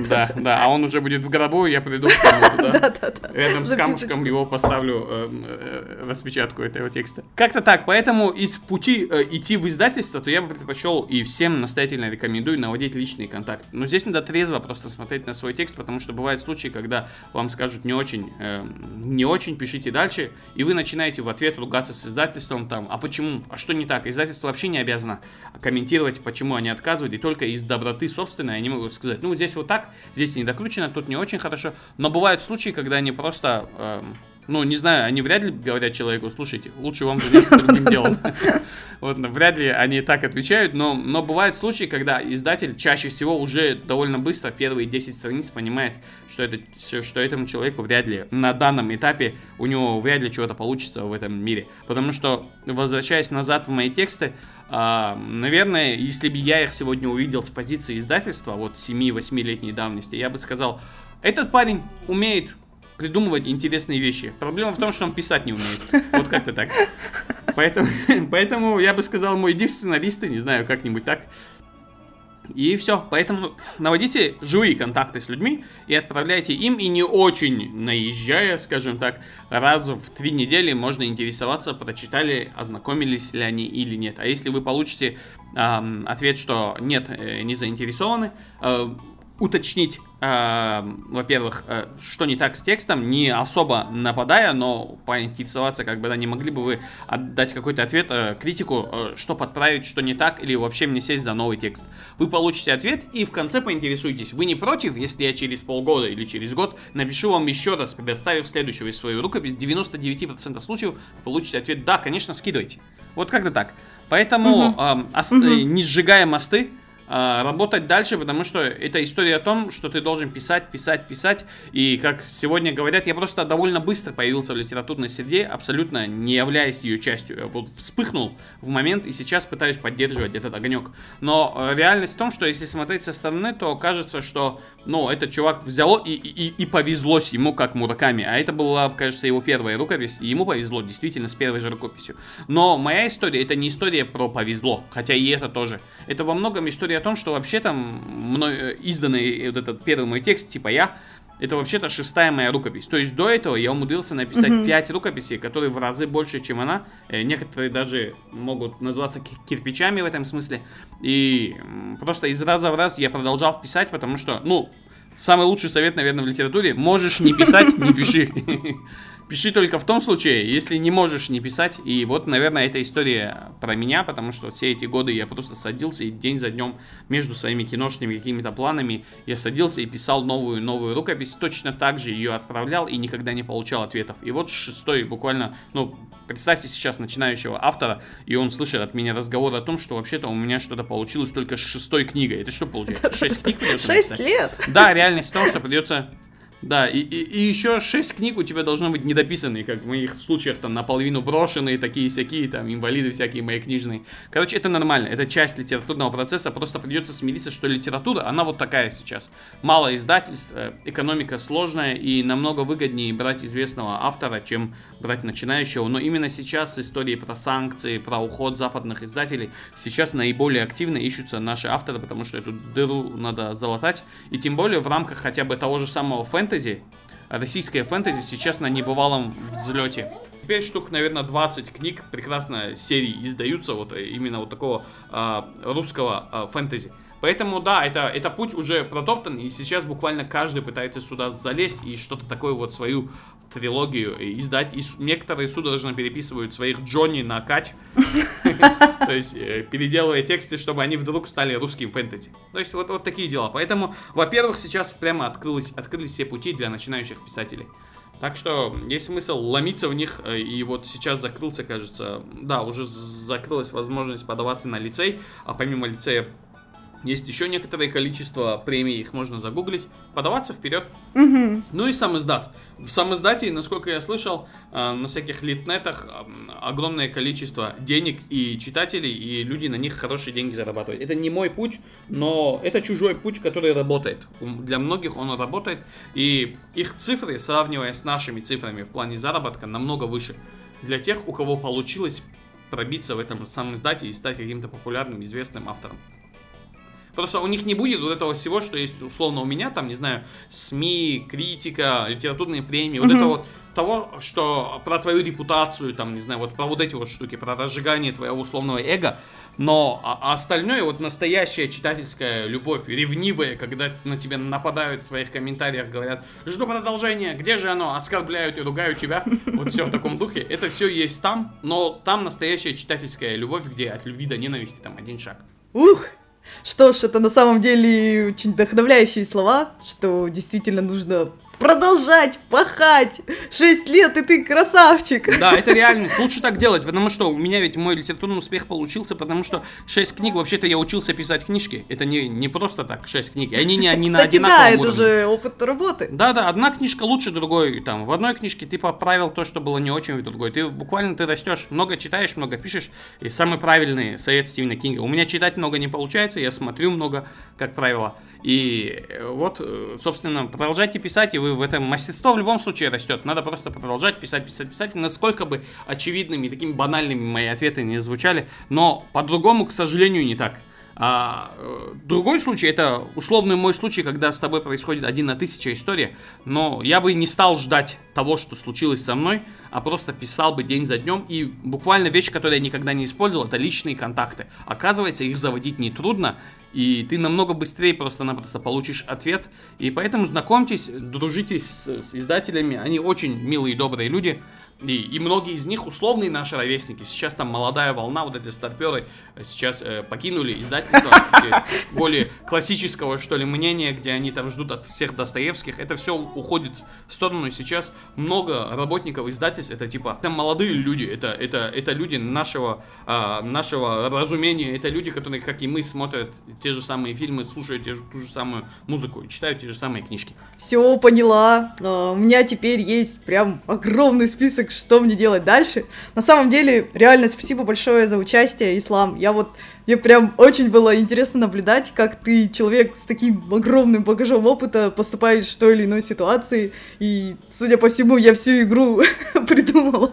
Да, да, а он уже будет в гробу, я приду к нему, да? Рядом с камушком его поставлю э, э, распечатку этого текста. Как-то так, поэтому из пути э, идти в издательство издательства, то я бы предпочел и всем настоятельно рекомендую наводить личный контакт. Но здесь надо трезво просто смотреть на свой текст, потому что бывают случаи, когда вам скажут не очень, э, не очень, пишите дальше, и вы начинаете в ответ ругаться с издательством там, а почему, а что не так? Издательство вообще не обязано комментировать, почему они отказывают, и только из доброты собственной они могут сказать, ну здесь вот так, здесь не докручено, тут не очень хорошо, но бывают случаи, когда они просто... Э, Ну, не знаю, они вряд ли говорят человеку, слушайте, лучше вам заняться другим делом. Вот, вряд ли они так отвечают, но, но бывают случаи, когда издатель чаще всего уже довольно быстро, первые 10 страниц, понимает, что, это, что этому человеку вряд ли на данном этапе у него вряд ли чего-то получится в этом мире. Потому что, возвращаясь назад в мои тексты, а, наверное, если бы я их сегодня увидел с позиции издательства, вот 7-8-летней давности, я бы сказал, этот парень умеет придумывать интересные вещи. Проблема в том, что он писать не умеет. Вот как-то так. Поэтому, поэтому я бы сказал, мой иди в сценаристы, не знаю, как-нибудь так. И все. Поэтому наводите живые контакты с людьми и отправляйте им, и не очень наезжая, скажем так, раз в три недели можно интересоваться, прочитали, ознакомились ли они или нет. А если вы получите э, ответ, что нет, э, не заинтересованы, э, уточнить, э, во-первых, э, что не так с текстом, не особо нападая, но поинтересоваться, как бы, да, не могли бы вы отдать какой-то ответ, э, критику, э, что подправить, что не так, или вообще мне сесть за новый текст. Вы получите ответ и в конце поинтересуйтесь, вы не против, если я через полгода или через год напишу вам еще раз, предоставив следующую свою рукопись, 99% случаев получите ответ, да, конечно, скидывайте. Вот как-то так. Поэтому угу. э, ос- угу. не сжигая мосты, работать дальше, потому что это история о том, что ты должен писать, писать, писать. И как сегодня говорят, я просто довольно быстро появился в литературной среде, абсолютно не являясь ее частью. Я вот вспыхнул в момент и сейчас пытаюсь поддерживать этот огонек. Но э, реальность в том, что если смотреть со стороны, то кажется, что ну, этот чувак взяло и, и, и повезлось ему как Мураками. А это была, кажется, его первая рукопись, и ему повезло действительно с первой же рукописью. Но моя история, это не история про повезло, хотя и это тоже. Это во многом история о том, что вообще там мной э, изданный вот этот первый мой текст, типа я, это вообще-то шестая моя рукопись. То есть до этого я умудрился написать mm-hmm. 5 рукописей, которые в разы больше, чем она. Э, некоторые даже могут называться кирпичами в этом смысле. И просто из раза в раз я продолжал писать, потому что, ну, самый лучший совет, наверное, в литературе, можешь не писать, не пиши. Пиши только в том случае, если не можешь не писать. И вот, наверное, эта история про меня, потому что все эти годы я просто садился и день за днем между своими киношными какими-то планами я садился и писал новую новую рукопись. Точно так же ее отправлял и никогда не получал ответов. И вот шестой буквально, ну, представьте сейчас начинающего автора, и он слышит от меня разговор о том, что вообще-то у меня что-то получилось только с шестой книгой. Это что получается? Шесть книг придется Шесть лет? Да, реальность в том, что придется да, и, и, и еще шесть книг у тебя должно быть недописанные, как в моих случаях, там, наполовину брошенные, такие-сякие, там, инвалиды всякие мои книжные. Короче, это нормально, это часть литературного процесса, просто придется смириться, что литература, она вот такая сейчас. Мало издательств, э, экономика сложная, и намного выгоднее брать известного автора, чем брать начинающего. Но именно сейчас истории про санкции, про уход западных издателей, сейчас наиболее активно ищутся наши авторы, потому что эту дыру надо залатать, и тем более в рамках хотя бы того же самого фэнтези, фэнтези, российская фэнтези сейчас на небывалом взлете. 5 штук, наверное, 20 книг прекрасно серии издаются вот э, именно вот такого э, русского э, фэнтези. Поэтому, да, это, это путь уже протоптан, и сейчас буквально каждый пытается сюда залезть и что-то такое вот свою трилогию издать. И некоторые судорожно переписывают своих Джонни на Кать. То есть, э, переделывая тексты, чтобы они вдруг стали русским фэнтези. То есть, вот, вот такие дела. Поэтому, во-первых, сейчас прямо открылись, открылись все пути для начинающих писателей. Так что есть смысл ломиться в них, э, и вот сейчас закрылся, кажется, да, уже закрылась возможность подаваться на лицей, а помимо лицея есть еще некоторое количество премий, их можно загуглить. Подаваться вперед. Угу. Ну и сам издат. В сам издате, насколько я слышал, э, на всяких литнетах огромное количество денег и читателей, и люди на них хорошие деньги зарабатывают. Это не мой путь, но это чужой путь, который работает. Для многих он работает, и их цифры, сравнивая с нашими цифрами в плане заработка, намного выше. Для тех, у кого получилось пробиться в этом самом издате и стать каким-то популярным, известным автором. Просто у них не будет вот этого всего, что есть условно у меня, там, не знаю, СМИ, критика, литературные премии, mm-hmm. вот это вот того, что про твою репутацию, там, не знаю, вот про вот эти вот штуки, про разжигание твоего условного эго, но а, а остальное, вот настоящая читательская любовь, ревнивая, когда на тебя нападают в твоих комментариях, говорят, жду продолжения, где же оно, оскорбляют и ругают тебя, вот все в таком духе, это все есть там, но там настоящая читательская любовь, где от любви до ненависти там один шаг. Ух, что ж, это на самом деле очень вдохновляющие слова, что действительно нужно продолжать пахать. Шесть лет, и ты красавчик. Да, это реальность. Лучше так делать, потому что у меня ведь мой литературный успех получился, потому что шесть книг, вообще-то я учился писать книжки. Это не, не просто так, шесть книг. Они не, не на Кстати, одинаковом да, это уровне. же опыт работы. Да, да, одна книжка лучше другой. Там в одной книжке ты поправил то, что было не очень, в другой. Ты буквально ты растешь, много читаешь, много пишешь. И самый правильный совет Стивена Кинга. У меня читать много не получается, я смотрю много, как правило. И э, вот, э, собственно, продолжайте писать, и вы в этом мастерство в любом случае растет. Надо просто продолжать писать, писать, писать. Насколько бы очевидными такими банальными мои ответы не звучали, но по-другому, к сожалению, не так. А, э, другой случай, это условный мой случай, когда с тобой происходит один на тысяча история, но я бы не стал ждать того, что случилось со мной, а просто писал бы день за днем, и буквально вещь, которую я никогда не использовал, это личные контакты. Оказывается, их заводить нетрудно, и ты намного быстрее просто-напросто получишь ответ, и поэтому знакомьтесь, дружите с, с издателями, они очень милые и добрые люди, и, и многие из них условные наши ровесники. Сейчас там молодая волна, вот эти старперы э, сейчас э, покинули издательство где более классического, что ли, мнения, где они там ждут от всех Достоевских. Это все уходит в сторону. И сейчас много работников издательств, это типа, там молодые люди, это, это, это люди нашего, а, нашего разумения, это люди, которые, как и мы, смотрят те же самые фильмы, слушают те же, ту же самую музыку, читают те же самые книжки. Все, поняла. А, У меня теперь есть прям огромный список, что мне делать дальше. На самом деле, реально спасибо большое за участие, Ислам. Я вот, мне прям очень было интересно наблюдать, как ты, человек с таким огромным багажом опыта, поступаешь в той или иной ситуации. И, судя по всему, я всю игру придумала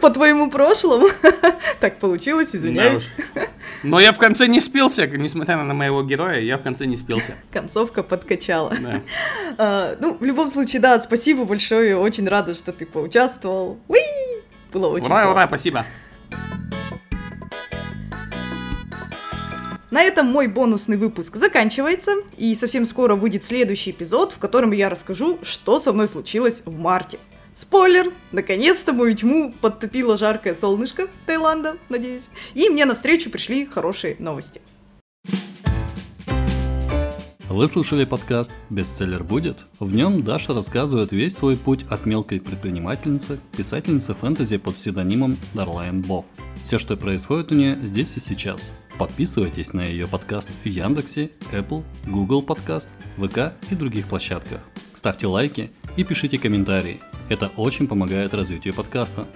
по твоему прошлому. Так получилось, извиняюсь. Но я в конце не спился, несмотря на моего героя, я в конце не спился. Концовка подкачала. Да. А, ну, в любом случае, да, спасибо большое, очень рада, что ты поучаствовал. Уи! Было очень Ура, ура, классно. спасибо. На этом мой бонусный выпуск заканчивается, и совсем скоро выйдет следующий эпизод, в котором я расскажу, что со мной случилось в марте. Спойлер! Наконец-то мою тьму подтопило жаркое солнышко Таиланда, надеюсь, и мне навстречу пришли хорошие новости. Вы слушали подкаст «Бестселлер будет»? В нем Даша рассказывает весь свой путь от мелкой предпринимательницы к писательнице фэнтези под псевдонимом Дарлайн Бов. Все, что происходит у нее здесь и сейчас. Подписывайтесь на ее подкаст в Яндексе, Apple, Google Подкаст, ВК и других площадках. Ставьте лайки и пишите комментарии. Это очень помогает развитию подкаста.